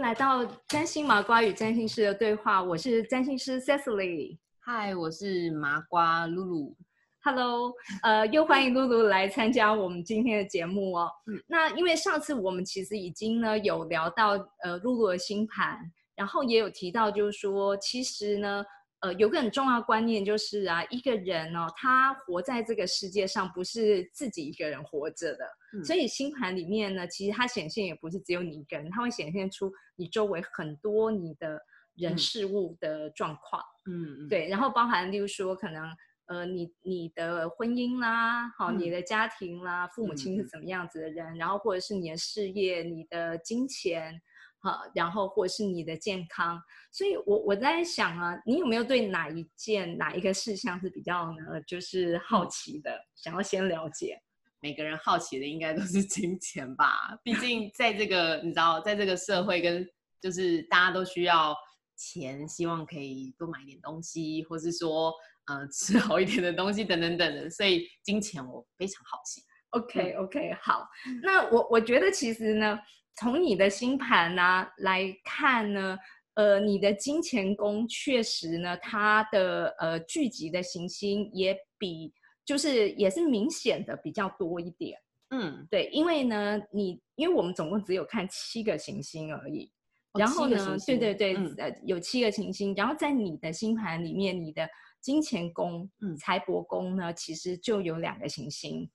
来到占星麻瓜与占星师的对话，我是占星师 Cecily。嗨，我是麻瓜露露。Hello，呃，又欢迎露露来参加我们今天的节目哦。那因为上次我们其实已经呢有聊到呃露露的星盘，然后也有提到就是说，其实呢。呃，有个很重要的观念就是啊，一个人哦，他活在这个世界上不是自己一个人活着的，所以星盘里面呢，其实它显现也不是只有你一个人，它会显现出你周围很多你的人事物的状况，嗯，对，然后包含例如说可能呃，你你的婚姻啦，好，你的家庭啦，父母亲是怎么样子的人，然后或者是你的事业、你的金钱。好，然后或是你的健康，所以我我在想啊，你有没有对哪一件哪一个事项是比较呢，就是好奇的，想要先了解？每个人好奇的应该都是金钱吧，毕竟在这个你知道，在这个社会跟就是大家都需要钱，希望可以多买点东西，或是说呃吃好一点的东西等等等等，所以金钱我非常好奇。OK OK，好，那我我觉得其实呢。从你的星盘呢来看呢，呃，你的金钱宫确实呢，它的呃聚集的行星也比就是也是明显的比较多一点。嗯，对，因为呢，你因为我们总共只有看七个行星而已，然后呢，对对对，呃，有七个行星，然后在你的星盘里面，你的金钱宫、财帛宫呢，其实就有两个行星。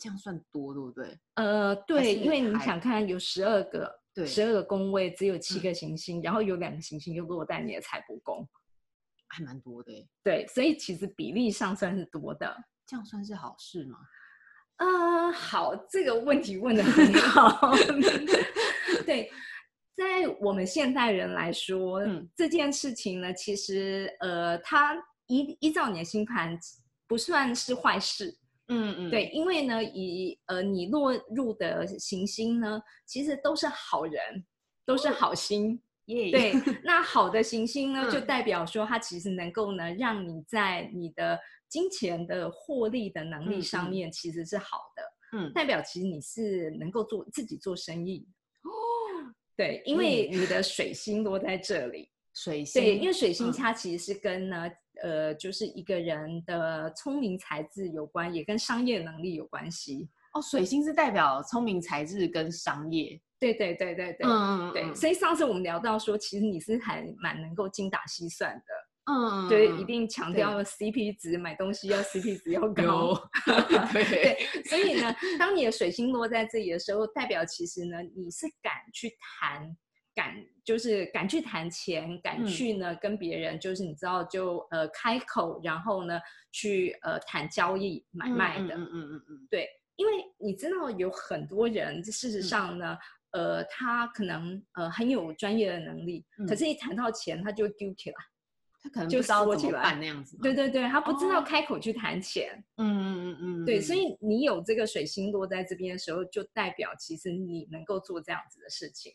这样算多，对不对？呃，对，因为你想看有十二个，对，十二个宫位只有七个行星，然后有两个行星又落在你的财帛宫，还蛮多的。对，所以其实比例上算是多的。这样算是好事吗？呃，好，这个问题问的很好。对，在我们现代人来说，这件事情呢，其实呃，它依依照你的星盘不算是坏事。嗯嗯，对，因为呢，以呃你落入的行星呢，其实都是好人，都是好心。耶，对，那好的行星呢，就代表说它其实能够呢，让你在你的金钱的获利的能力上面其实是好的。嗯，代表其实你是能够做自己做生意。哦，对，因为你的水星落在这里。水星，对，因为水星它其实是跟呢。呃，就是一个人的聪明才智有关，也跟商业能力有关系哦。水星是代表聪明才智跟商业，对对对对对，嗯嗯对。所以上次我们聊到说，其实你是还蛮能够精打细算的，嗯，对，一定强调 CP 值，买东西要 CP 值要高，对。所以呢，当你的水星落在这里的时候，代表其实呢，你是敢去谈。敢就是敢去谈钱，敢去呢跟别人就是你知道就呃开口，然后呢去呃谈交易买卖的，嗯嗯嗯。嗯，对，因为你知道有很多人事实上呢，呃他可能呃很有专业的能力，可是一谈到钱他就丢起来，他可能就不知道怎么办那样子，对对对，他。不知道开口去谈钱，嗯嗯嗯嗯，对，所以你有这个水星落在这边的时候，就代表其实你能够做这样子的事情。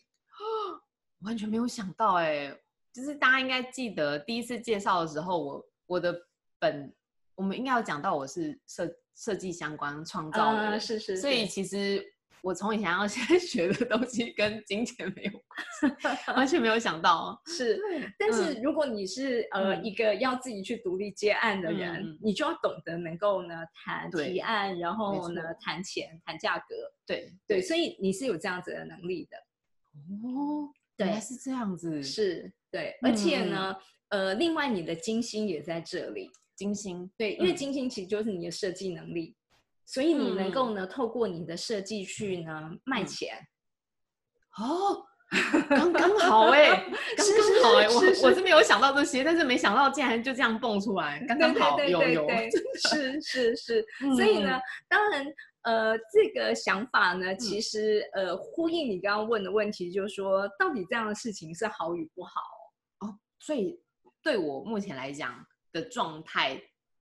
完全没有想到哎，就是大家应该记得第一次介绍的时候，我我的本我们应该有讲到我是设设计相关创造的，是是，所以其实我从以前到现在学的东西跟金钱没有关系，完全没有想到。是。但是如果你是呃一个要自己去独立接案的人，你就要懂得能够呢谈提案，然后呢谈钱谈价格，对。对，所以你是有这样子的能力的。哦。对，是这样子，是对，而且呢，呃，另外你的金星也在这里，金星，对，因为金星其实就是你的设计能力，所以你能够呢，透过你的设计去呢卖钱。哦，刚刚好哎，刚刚好哎，我我是没有想到这些，但是没想到竟然就这样蹦出来，刚刚好，有有，是是是，所以呢，当然。呃，这个想法呢，其实呃，呼应你刚刚问的问题，就是说，到底这样的事情是好与不好哦？所以对我目前来讲的状态，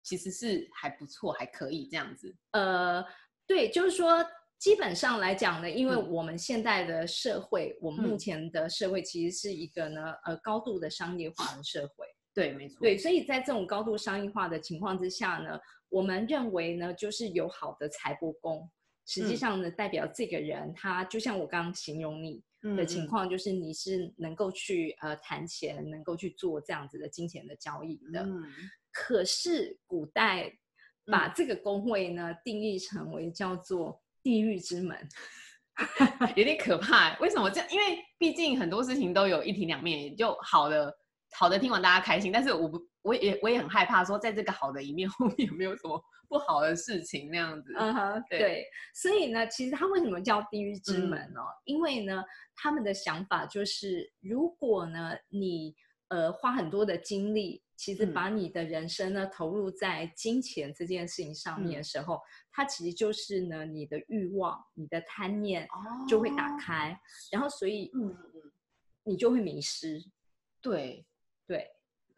其实是还不错，还可以这样子。呃，对，就是说，基本上来讲呢，因为我们现在的社会，我们目前的社会其实是一个呢，呃，高度的商业化的社会。对，没错。对，所以在这种高度商业化的情况之下呢。我们认为呢，就是有好的财帛宫，实际上呢，代表这个人他就像我刚刚形容你，的情况，就是你是能够去呃谈钱，能够去做这样子的金钱的交易的。可是古代把这个工位呢定义成为叫做地狱之门，有点可怕。为什么这样？因为毕竟很多事情都有一体两面，就好的好的听完大家开心，但是我不我也我也很害怕说在这个好的一面 后面有没有什么不好的事情那样子。嗯哼，对。所以呢，其实他为什么叫地狱之门呢？因为呢，他们的想法就是，如果呢你呃花很多的精力。其实把你的人生呢投入在金钱这件事情上面的时候，它其实就是呢你的欲望、你的贪念就会打开，然后所以嗯嗯，你就会迷失。对对，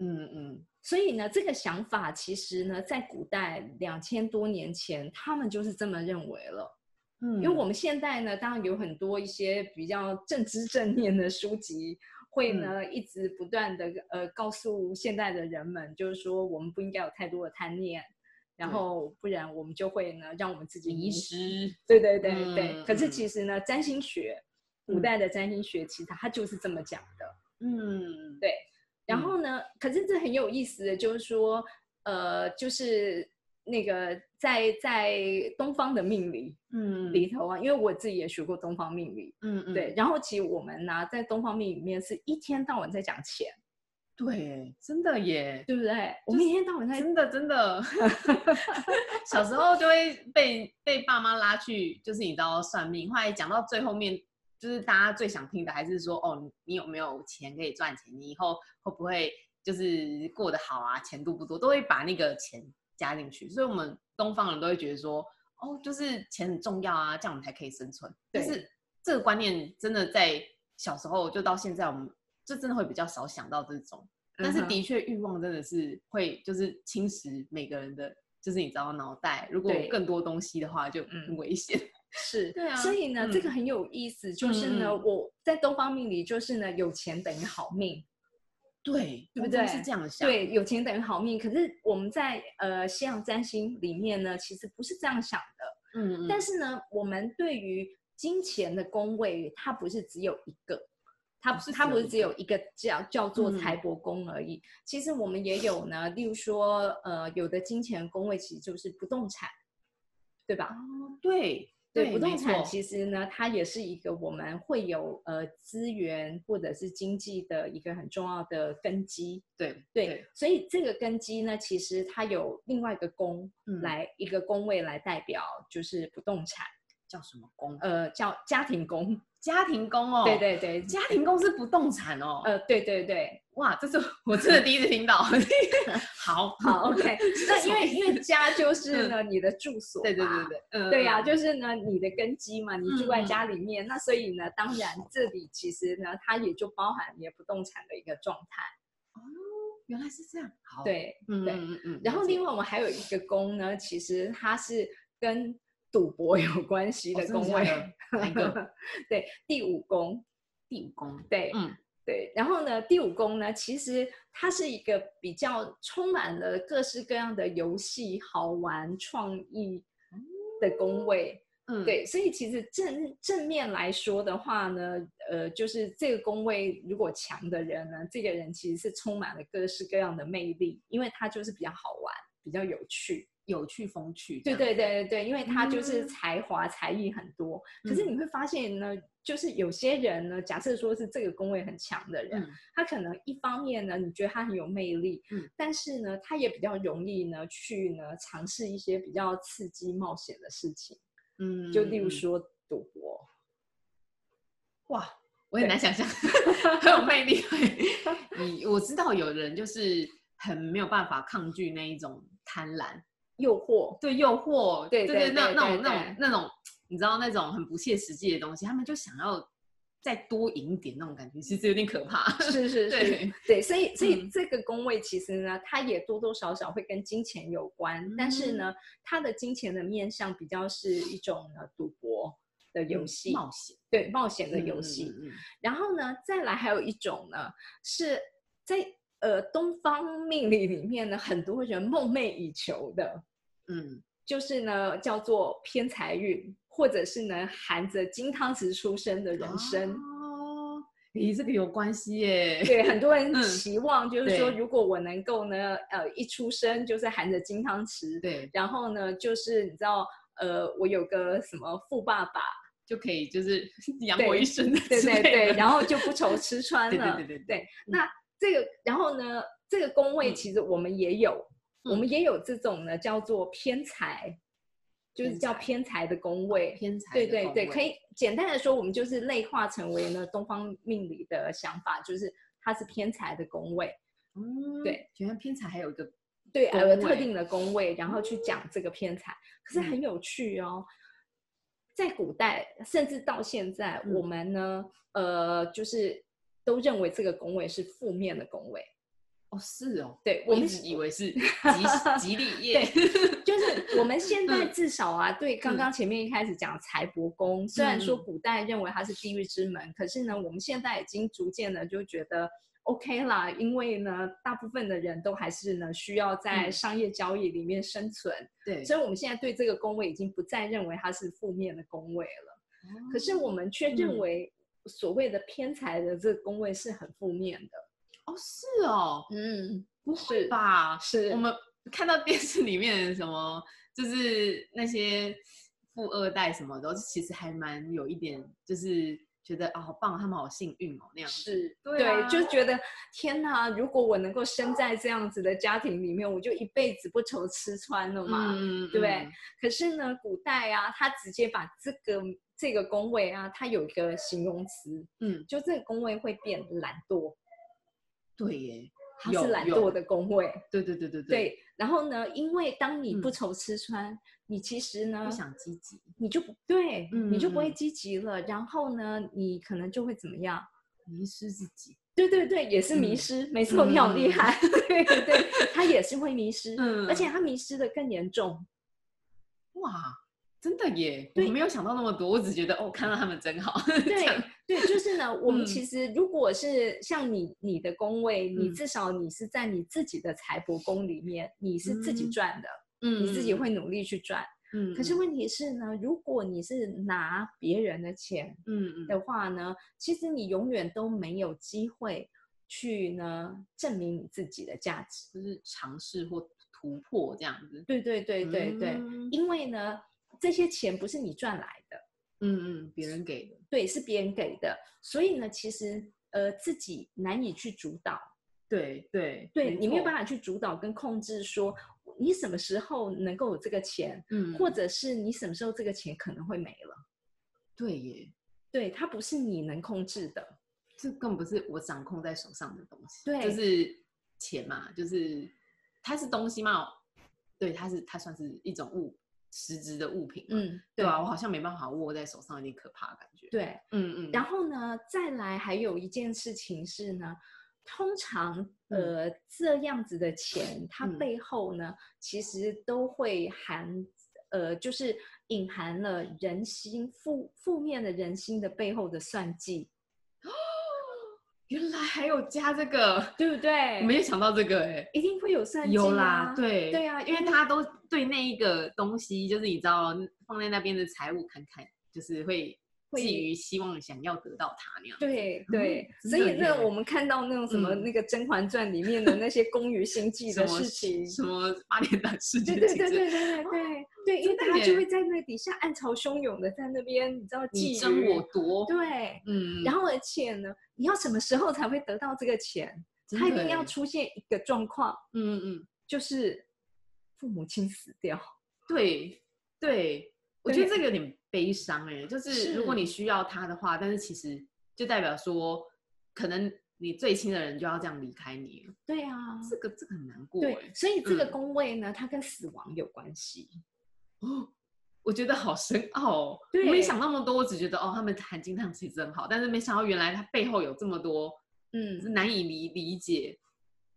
嗯嗯。所以呢，这个想法其实呢，在古代两千多年前，他们就是这么认为了。嗯，因为我们现在呢，当然有很多一些比较正知正念的书籍。会呢，一直不断的呃告诉现代的人们，就是说我们不应该有太多的贪念，然后不然我们就会呢让我们自己迷失。对对对对。可是其实呢，占星学，古代的占星学其实它就是这么讲的。嗯，对。可是这很有意思的，就是说，呃，就是。那个在在东方的命理，嗯，里头啊，因为我自己也学过东方命理，嗯嗯，对。然后其实我们呢，在东方命理里面是一天到晚在讲钱，对，真的耶，对不对？我们一天到晚在真的真的，小时候就会被被爸妈拉去，就是你知道算命，后来讲到最后面，就是大家最想听的还是说，哦，你有没有钱可以赚钱？你以后会不会就是过得好啊？钱多不多？都会把那个钱。加进去，所以我们东方人都会觉得说，哦，就是钱很重要啊，这样我们才可以生存。但是这个观念真的在小时候就到现在，我们就真的会比较少想到这种。但是的确，欲望真的是会就是侵蚀每个人的，就是你知道脑袋。如果更多东西的话，就很危险。是，对啊。所以呢，这个很有意思，就是呢，我在东方命理就是呢，有钱等于好命。对，对不对？是这样想。对，有钱等于好命。可是我们在呃西洋占星里面呢，其实不是这样想的。嗯。但是呢，我们对于金钱的宫位，它不是只有一个，它不是它不是只有一个叫叫做财帛宫而已。其实我们也有呢，例如说呃，有的金钱宫位其实就是不动产，对吧？哦，对。对不动产，其实呢，它也是一个我们会有呃资源或者是经济的一个很重要的根基。对对，所以这个根基呢，其实它有另外一个宫来一个宫位来代表，就是不动产叫什么宫？呃，叫家庭宫。家庭工哦，对对对，家庭工是不动产哦。呃，对对对，哇，这是 我真的第一次听到。好好，OK。那因为因为家就是呢你的住所，对对对对，嗯，对呀，就是呢你的根基嘛，你住在家里面，那所以呢，当然这里其实呢它也就包含你的不动产的一个状态。哦，原来是这样。好，对，嗯嗯嗯。然后另外我们还有一个工呢，其实它是跟。赌博有关系的宫位，对，第五宫，第五宫，对，嗯，对。然后呢，第五宫呢，其实它是一个比较充满了各式各样的游戏、好玩、创意的宫位，嗯，对。所以其实正正面来说的话呢，呃，就是这个宫位如果强的人呢，这个人其实是充满了各式各样的魅力，因为他就是比较好玩，比较有趣。有趣风趣，对对对对对，因为他就是才华才艺很多。可是你会发现呢，就是有些人呢，假设说是这个工位很强的人，他可能一方面呢，你觉得他很有魅力，嗯，但是呢，他也比较容易呢去呢尝试一些比较刺激冒险的事情，嗯，就例如说赌博。哇，我很难想象，很有魅力。你我知道有人就是很没有办法抗拒那一种贪婪。诱惑，对诱惑，对对对，那那种那种那种，你知道那种很不切实际的东西，他们就想要再多赢一点那种感觉，其实有点可怕。是是 是，对，所以所以这个宫位其实呢，它也多多少少会跟金钱有关，但是呢，它的金钱的面向比较是一种呢赌博的游戏，冒险，对冒险的游戏。然后呢，再来还有一种呢，是在。呃，东方命理里面呢，很多人梦寐以求的，嗯，就是呢，叫做偏财运，或者是呢，含着金汤匙出生的人生。哦，咦，这个有关系耶。对，很多人嗯期望就是说，如果我能够呢，呃，一出生就是含着金汤匙，对，然后呢，就是你知道，呃，我有个什么富爸爸，就可以就是 养我一生的对对对，然后就不愁吃穿对了。对对对对那这个，然后呢，这个宫位嗯其实我们也有，我嗯们也有这种呢，叫做偏财，就是叫偏财的宫位。偏财对对对，可以简单的说，我们就是类化成为呢东方命理的想法，就是它是偏财的宫位。嗯对，原来偏财还有一个对，有个特定的宫位，然后去讲这个偏财，可是嗯很有趣哦。在古代，甚至到现在，嗯我们呢，呃，就是都认为这个宫位是负面的宫位。哦，是哦，对我们以为是 吉吉利业，就是我们现在嗯至少啊，对刚嗯刚前面一开始讲财帛宫，虽然说嗯古代认为它是地狱之门，可是呢，我们现在已经逐渐的就觉得 OK 啦，因为呢，大部分的人都还是呢需要在嗯商业交易里面生存，对，所以我们现在对这个宫位已经不再认为它是负面的宫位了。可是我们却认嗯为所谓的偏财的这个宫位是很负面的。哦是哦，嗯，不会是吧？是我们看到电视里面什么，就是那些富二代什么的，其实还蛮有一点，就是觉得啊、好棒，他们好幸运哦那样子。是对啊就觉得天哪！如果我能够生在这样子的家庭里面，我就一辈子不愁吃穿了嘛。嗯对不对可是呢，古代啊，他直接把这个这个宫位啊，它有一个形容词，嗯，就这个宫位会变懒惰，对耶，它是懒惰的宫位。对对对对对，然后呢，因为当你不嗯愁吃穿，你其实呢不，想积极，你就不对，你就不会积极了。然后呢，你可能就会怎么样？迷失自己。对对对，也是迷嗯失，没错，你好厉嗯害。对对，他也是会迷失，嗯而且他迷失的更严重。哇，真的耶！我没有想到那么多，我只觉得哦，看到他们真好。对对，就是呢，我们嗯其实如果是像你你的工位，你嗯至少你是在你自己的财帛宫里面，你是自己嗯赚的，嗯你自己会努力去赚。嗯，可是问题是呢，如果你是拿别人的钱嗯嗯的话呢，其实你永远都没有机会去呢证明你自己的价值。就是尝试或突破这样子。对对对对对，嗯因为呢，这些钱不是你赚来的，嗯嗯，别人给的。对，是别人给的，所以呢，其实呃自己难以去主导，对对对你没有办法。去主导跟控制说你什么时候能够有这个钱，嗯，或者是你什么时候这个钱可能会没了，对耶，对，它不是你能控制的，这更不是我掌控在手上的东西。对。就是钱嘛，就是它是东西嘛，对，它是它算是一种物实质的物品嘛。嗯，对啊，我好像没办法握在手上，有点可怕的感觉。，对，嗯嗯，然后呢，再来还有一件事情是呢，通常呃、这样子的钱，它嗯背后呢、其实都会含呃，就是隐含了人心负负面的人心的背后的算计，原来还有加这个，对不对？我没有想到这个哎、一定会有算计、啊，有啦，对对啊因为大家都对那一个东西，就是你知道放在那边的财物看看，就是会会寄予希望想要得到它那样。对对，嗯所以那我们看到那种什么嗯那个《甄嬛传》里面的那些宫于心计的事情，什么八点档事对件对对对对对对对，因为真的耶他就会在那底下暗潮汹涌的在那边，你知道觊你争我夺，对，嗯，然后而且呢，你要什么时候才会得到这个钱？他一定要出现一个状况，嗯嗯，就是父母亲死掉。对对，我觉得对这个有点悲伤哎，就是如果你需要他的话，但是其实就代表说，可能你最亲的人就要这样离开你了，对啊，这个这个很难过所以这个嗯宫位呢，它跟死亡有关系。哦，我觉得好深奥哦。对我没想那么多，我只觉得哦，他们含金量其实真好，但是没想到原来它背后有这么多，嗯是难以理理解，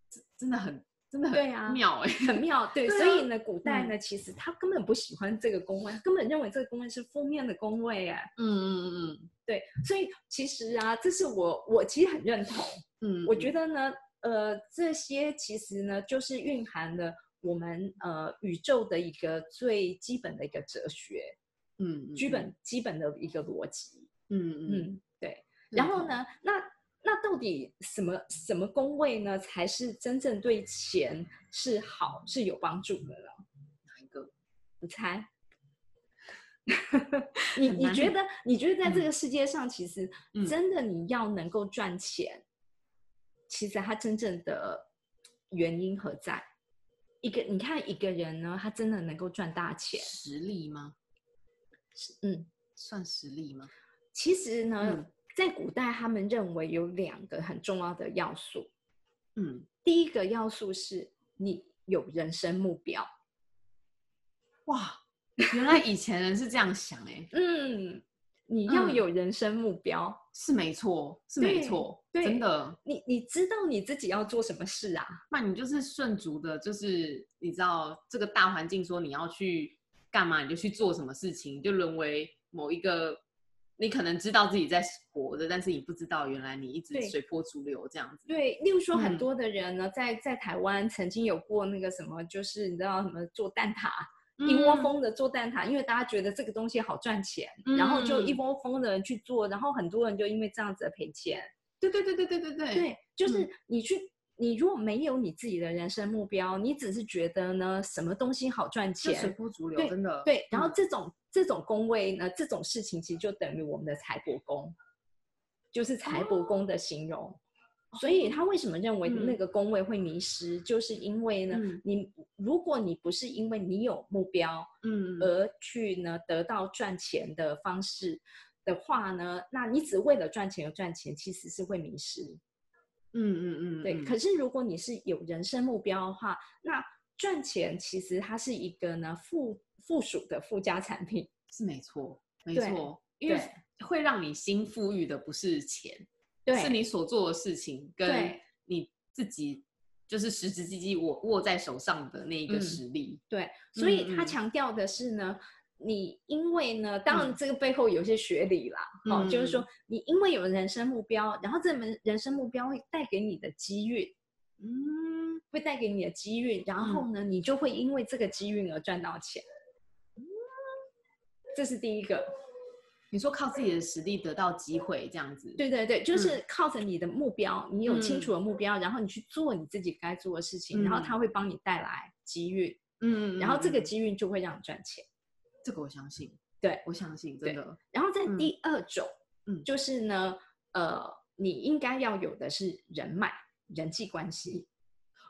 真真的很真的对啊。很妙哎。很妙，对，对啊所以呢，古代呢，其实他根本不喜欢这个宫位，他根本认为这个宫位是负面的宫位，哎，嗯嗯嗯。对，所以其实啊，这是我我其实很认同，嗯，我觉得得呢，呃，这些其实呢，就是蕴含了我们呃宇宙的一个最基本的一个哲学，嗯基本基本的一个逻辑，嗯嗯。嗯，嗯，对。然后，呢，那那到底什么什么宫位呢，才是真正对钱是好是有帮助的呢？哪一个？你猜？你你觉得？你觉得在这个世界上，其实真的你要能够赚钱，其实它真正的原因何在？一个你看一个人呢，他真的能够赚大钱，实力吗？嗯，算实力吗？其实呢，在古代他们认为有两个很重要的要素。嗯，第一个要素是你有人生目标。哇！原来以前人是这样想哎，嗯，你要有人生目标是没错，是没错，真的。你你知道你自己要做什么事啊？那你就是顺足的，就是你知道这个大环境说你要去干嘛，你就去做什么事情，就沦为某一个你可能知道自己在活着，但是你不知道原来你一直随波逐流这样子。对，例如说很多的人呢，在在台湾曾经有过那个什么，就是你知道什么做蛋挞。一窝蜂的做蛋挞，因为大家觉得这个东西好赚钱，然后就一窝蜂的人去做，然后很多人就因为这样子赔钱。对对对对对对对，对，就是你去，你如果没有你自己的人生目标，你只是觉得呢什么东西好赚钱，随波逐流，真的。对，然后这种这种宫位呢，这种事情其实就等于我们的财帛宫，就是财帛宫的形容。所以他为什么认为那个宫位会迷失？就是因为呢，你如果你不是因为你有目标，嗯，而去呢得到赚钱的方式的话呢，那你只为了赚钱而赚钱，其实是会迷失。嗯嗯嗯，对。可是如果你是有人生目标的话，那赚钱其实它是一个呢附附属的附加产品，是没错，没错，因为会让你心富裕的不是钱。对是你所做的事情，跟你自己就是实实际际握握在手上的那一个实力。对，所以他强调的是呢，你因为呢，当然这个背后有些学理啦，哦，就是说你因为有人生目标，然后这门人生目标会带给你的机遇，嗯，会带给你的机遇，然后呢，你就会因为这个机遇而赚到钱。嗯，这是第一个。你说靠自己的实力得到机会这样子？对对对，就是靠着你的目标，你有清楚的目标，然后你去做你自己该做的事情，然后他会帮你带来机遇，嗯，然后这个机遇就会让你赚钱。这个我相信，对我相信真的。然后在第二种，嗯，就是呢，呃，你应该要有的是人脉、人际关系。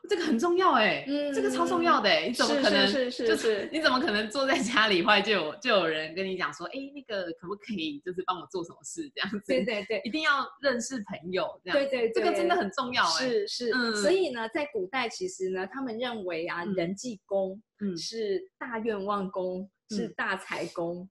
这个很重要哎，这个超重要的哎，你怎么可能是是是？你怎么可能坐在家里，后来就有就有人跟你讲说，哎，那个可不可以就是帮我做什么事这样子？对对对，一定要认识朋友这样。对对，这个真的很重要哎。是是，所以呢，在古代其实呢，他们认为啊，人际功是大愿望宫，是大财宫，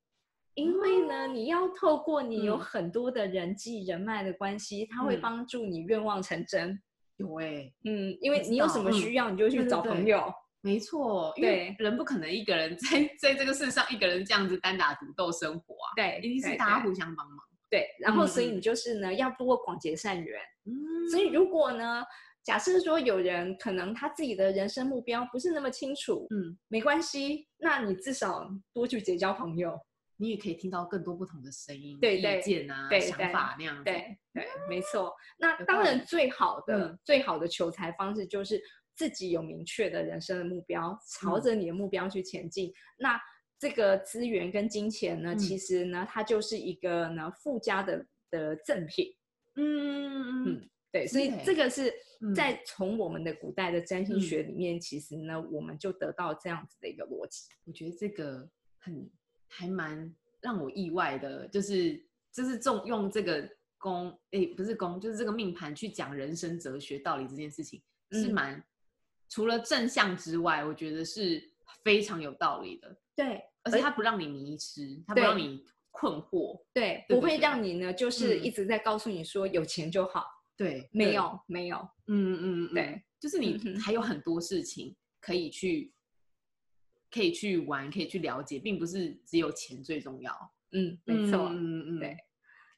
因为呢，你要透过你有很多的人际人脉的关系，它会帮助你愿望成真。有哎，嗯，因为你有什么需要，你就去找朋友。没错，因为人不可能一个人 在在这个世上一个人这样子单打独斗生活啊。对，一定是大家互相帮忙。对，然后所以你就是呢，要多广结善缘。嗯，所以如果呢，假设说有人可能他自己的人生目标不是那么清楚，嗯，没关系，那你至少多去结交朋友。你也可以听到更多不同的声音、对意见啊、想法那样子。对对，没错。那当然，最好的、最好的求财方式就是自己有明确的人生的目标，朝着你的目标去前进。那这个资源跟金钱呢，其实呢，它就是一个呢附加的的赠品。嗯嗯，对。所以这个是在从我们的古代的占星学里面，其实呢，我们就得到这样子的一个逻辑。我觉得这个很。还蛮让我意外的，就是就是重用这个宫，哎，不是宫，就是这个命盘去讲人生哲学道理这件事情，是蛮除了正向之外，我觉得是非常有道理的。对，而且它不让你迷失，它不让你困惑，对，不会让你呢，就是一直在告诉你说有钱就好。对，没有，没有，嗯嗯，对，就是你还有很多事情可以去。可以去玩，可以去了解，并不是只有钱最重要。嗯，没错。嗯嗯，对。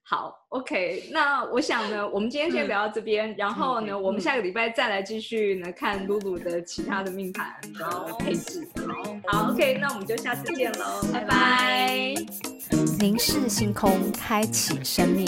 好，OK。那我想呢，我们今天先聊到这边，然后呢，我们下个礼拜再来继续呢看露露的其他的命盘的配置。好，好，OK。那我们就下次见喽，拜拜。凝视星空，开启生命。